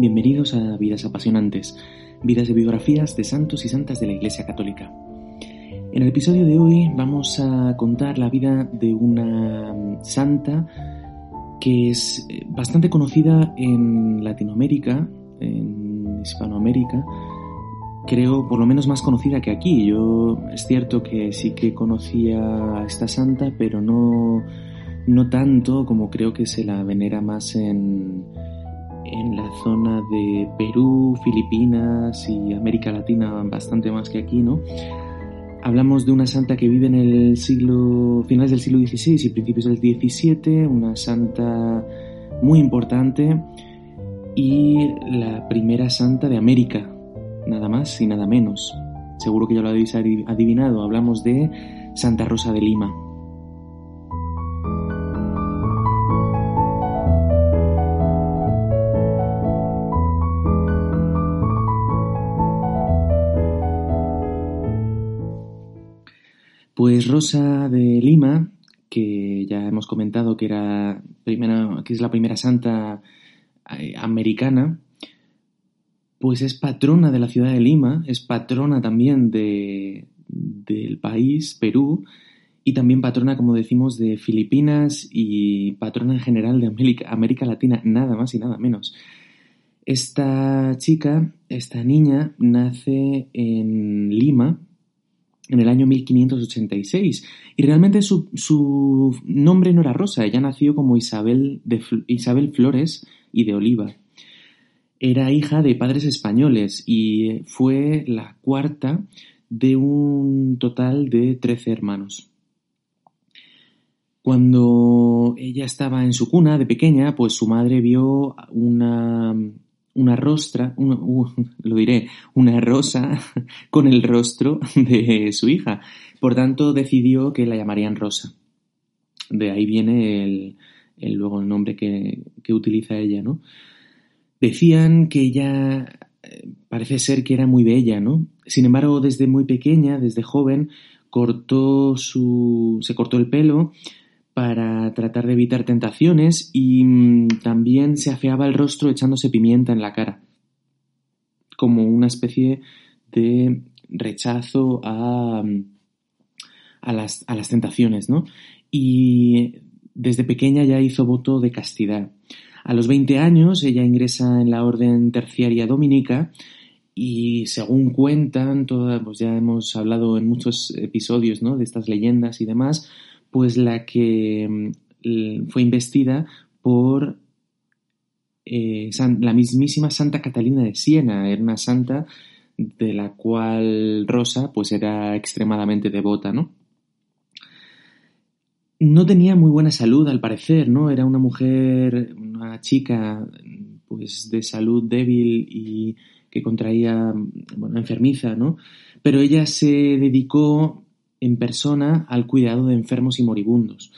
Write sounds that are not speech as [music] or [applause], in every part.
Bienvenidos a Vidas Apasionantes, vidas de biografías de santos y santas de la Iglesia Católica. En el episodio de hoy vamos a contar la vida de una santa que es eh, bastante conocida en Latinoamérica, en Hispanoamérica, creo por lo menos más conocida que aquí. Yo es cierto que sí que conocía a esta santa, pero no, no tanto como creo que se la venera más en, en la zona de Perú, Filipinas y América Latina bastante más que aquí, ¿no? Hablamos de una santa que vive en el siglo, finales del siglo XVI y principios del XVII, una santa muy importante y la primera santa de América, nada más y nada menos. Seguro que ya lo habéis adivinado, hablamos de Santa Rosa de Lima. Pues Rosa de Lima, que ya hemos comentado que era primera, que es la primera santa eh, americana, pues es patrona de la ciudad de Lima, es patrona también de, del país, Perú, y también patrona, como decimos, de Filipinas y patrona en general de América, América Latina, nada más y nada menos. Esta chica, esta niña, nace en Lima, en el año 1586. Y realmente su, nombre no era Rosa, ella nació como Isabel, de, Isabel Flores y de Oliva. Era hija de padres españoles y fue la cuarta de un total de 13 hermanos. Cuando ella estaba en su cuna de pequeña, pues su madre vio una, una rostra, lo diré, una rosa [laughs] con el rostro de su hija. Por tanto, decidió que la llamarían Rosa. De ahí viene el, luego el nombre que, que, utiliza ella, ¿no? Decían que ella eh, parece ser que era muy bella, ¿no? Sin embargo, desde muy pequeña, desde joven, cortó su, se cortó el pelo para tratar de evitar tentaciones y mm, también se afeaba el rostro echándose pimienta en la cara, como una especie de rechazo a, mm, a, las, a las tentaciones, ¿no? Y desde pequeña ya hizo voto de castidad. A los 20 años ella ingresa en la orden terciaria dominica y según cuentan, toda, pues ya hemos hablado en muchos episodios ¿no? de estas leyendas y demás, pues la que mm, fue investida por eh, la mismísima Santa Catalina de Siena, era una santa de la cual Rosa pues era extremadamente devota, ¿no? No tenía muy buena salud al parecer, ¿no? Era una mujer, una chica pues de salud débil y que contraía, bueno, enfermiza, ¿no? Pero ella se dedicó en persona al cuidado de enfermos y moribundos.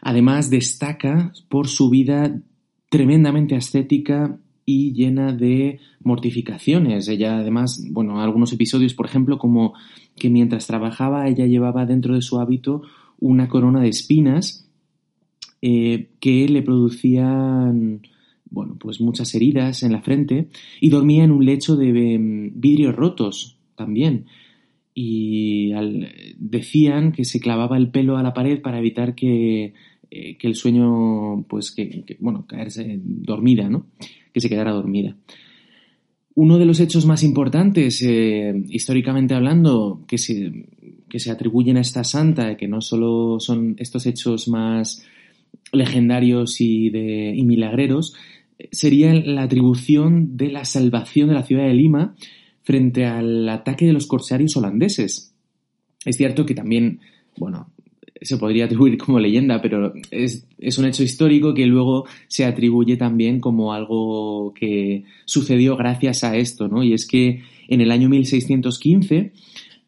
Además, destaca por su vida tremendamente ascética y llena de mortificaciones. Ella, además, bueno, algunos episodios, por ejemplo, como que mientras trabajaba ella llevaba dentro de su hábito una corona de espinas eh, que le producían, bueno, pues muchas heridas en la frente y dormía en un lecho de em, vidrios rotos también y decían que se clavaba el pelo a la pared para evitar que, eh, el sueño, pues que, bueno, caerse dormida, ¿no? Que se quedara dormida. Uno de los hechos más importantes, eh, históricamente hablando, que se, que se atribuyen a esta santa, que no solo son estos hechos más legendarios y, de, y milagreros, sería la atribución de la salvación de la ciudad de Lima frente al ataque de los corsarios holandeses. Es cierto que también, bueno, se podría atribuir como leyenda, pero es, es, un hecho histórico que luego se atribuye también como algo que sucedió gracias a esto, ¿no? Y es que en el año 1615,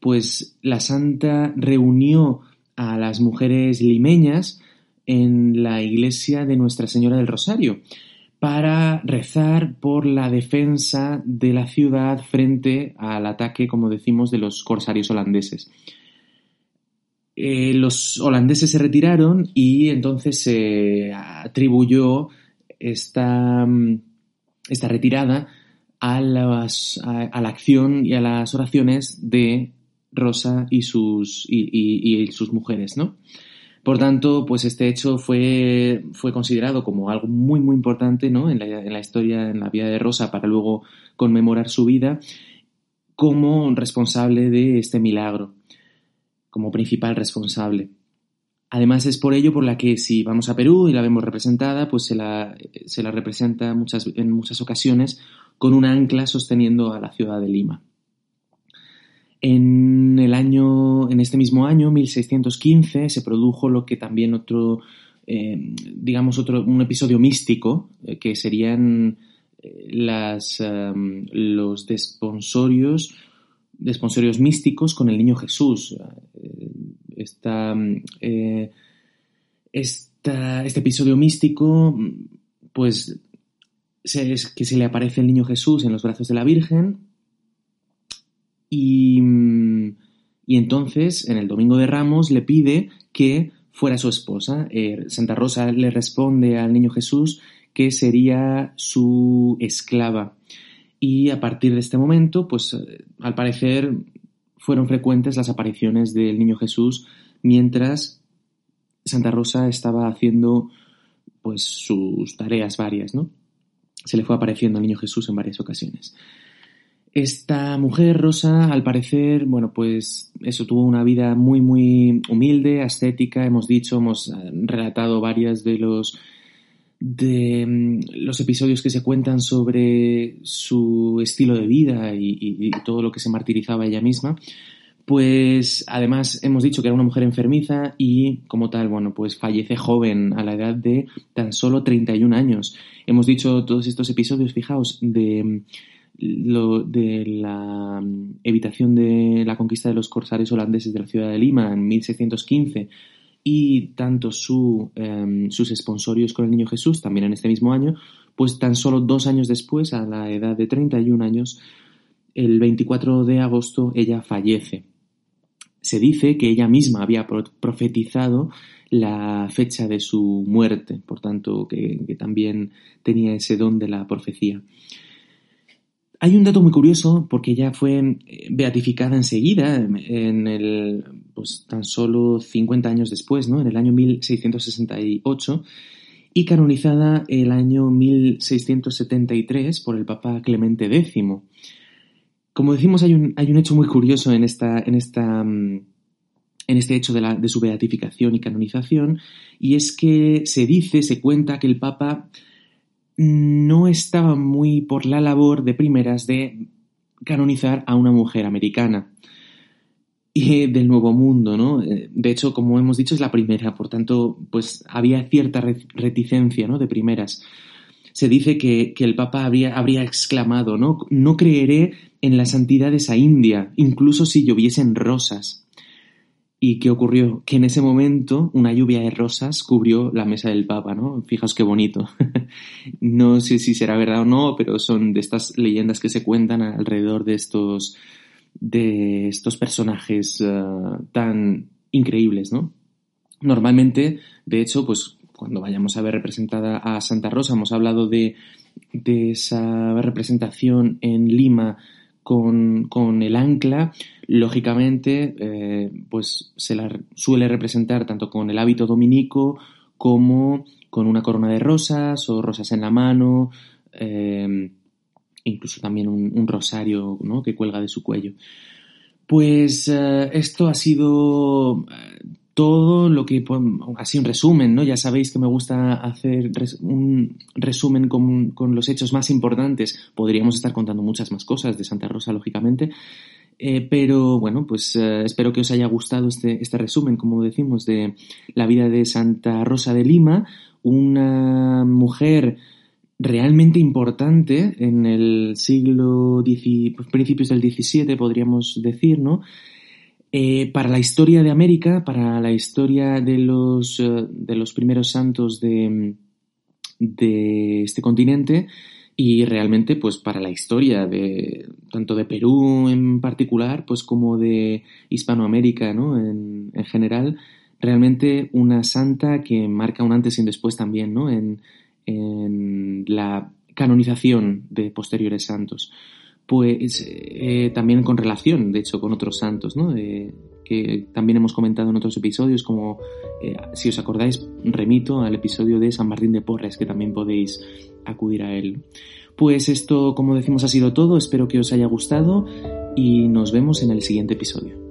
pues la santa reunió a las mujeres limeñas en la iglesia de Nuestra Señora del Rosario para rezar por la defensa de la ciudad frente al ataque, como decimos, de los corsarios holandeses. Eh, los holandeses se retiraron y entonces se atribuyó esta, esta retirada a, a, la acción y a las oraciones de Rosa y sus, y, sus mujeres, ¿no? Por tanto, pues este hecho fue, fue considerado como algo muy, muy importante ¿no? en, la, historia, en la vida de Rosa, para luego conmemorar su vida como responsable de este milagro como principal responsable. Además es por ello por la que si vamos a Perú y la vemos representada, pues se la, se la representa en muchas ocasiones con un ancla sosteniendo a la ciudad de Lima. En el año, en este mismo año, 1615, se produjo lo que también otro, eh, digamos, otro, un episodio místico, eh, que serían eh, los desponsorios de místicos con el niño Jesús. Esta, este episodio místico, pues, es que se le aparece el niño Jesús en los brazos de la Virgen y, y entonces, en el Domingo de Ramos, le pide que fuera su esposa. Eh, Santa Rosa le responde al niño Jesús que sería su esclava y a partir de este momento, pues eh, al parecer fueron frecuentes las apariciones del Niño Jesús mientras Santa Rosa estaba haciendo pues sus tareas varias, ¿no? Se le fue apareciendo el Niño Jesús en varias ocasiones. Esta mujer, Rosa, al parecer, bueno, pues eso tuvo una vida muy, muy humilde, ascética, hemos dicho, hemos eh, relatado varias de los de mm, los episodios que se cuentan sobre su estilo de vida y, todo lo que se martirizaba ella misma, pues además hemos dicho que era una mujer enfermiza y como tal, bueno, pues fallece joven a la edad de tan solo 31 años. Hemos dicho todos estos episodios, fijaos, de mm, lo, de la mm, evitación de la conquista de los corsarios holandeses de la ciudad de Lima en 1615 y tanto su, em, sus esponsorios con el Niño Jesús, también en este mismo año, pues tan solo dos años después, a la edad de 31 años, el 24 de agosto, ella fallece. Se dice que ella misma había profetizado la fecha de su muerte, por tanto que también tenía ese don de la profecía. Hay un dato muy curioso porque ella fue eh, beatificada enseguida, en el, pues tan solo 50 años después, ¿no? En el año 1668 y canonizada el año 1673 por el Papa Clemente X. Como decimos, hay un, hecho muy curioso en mm, este hecho de su beatificación y canonización, y es que se dice, se cuenta que el Papa no estaba muy por la labor de primeras de canonizar a una mujer americana y del Nuevo Mundo, ¿no? Eh, de hecho, como hemos dicho, es la primera, por tanto, pues había cierta reticencia, ¿no? De primeras. Se dice que, el Papa habría, habría exclamado, ¿no? No creeré en la santidad de esa India, incluso si lloviesen rosas. ¿Y qué ocurrió? Que en ese momento una lluvia de rosas cubrió la mesa del Papa, ¿no? Fijaos qué bonito. [laughs] no sé si será verdad o no, pero son de estas leyendas que se cuentan alrededor de estos, de estos personajes eh, tan increíbles, ¿no? Normalmente, de hecho, pues cuando vayamos a ver representada a Santa Rosa, hemos hablado de, de esa representación en Lima con, con el ancla, lógicamente, eh, pues se la suele representar tanto con el hábito dominico como con una corona de rosas o rosas en la mano, eh, incluso también un, rosario que cuelga de su cuello. Pues eh, esto ha sido todo lo que, así un resumen, ¿no? Ya sabéis que me gusta hacer un resumen con, con, los hechos más importantes. Podríamos estar contando muchas más cosas de Santa Rosa, lógicamente. Eh, pero bueno, pues eh, espero que os haya gustado este, este resumen, como decimos, de la vida de Santa Rosa de Lima, una mujer realmente importante en el siglo pues, principios del XVII, podríamos decir, ¿no? Eh, para la historia de América, para la historia de los, eh, de los primeros santos de, este continente y realmente pues para la historia de tanto de Perú en particular pues como de Hispanoamérica ¿no? en, en general realmente una santa que marca un antes y un después también ¿no? en, en la canonización de posteriores santos pues eh, también con relación, de hecho, con otros santos, ¿no? que también hemos comentado en otros episodios, como eh, si os acordáis, remito al episodio de San Martín de Porres, que también podéis acudir a él. Pues esto, como decimos, ha sido todo, espero que os haya gustado y nos vemos en el siguiente episodio.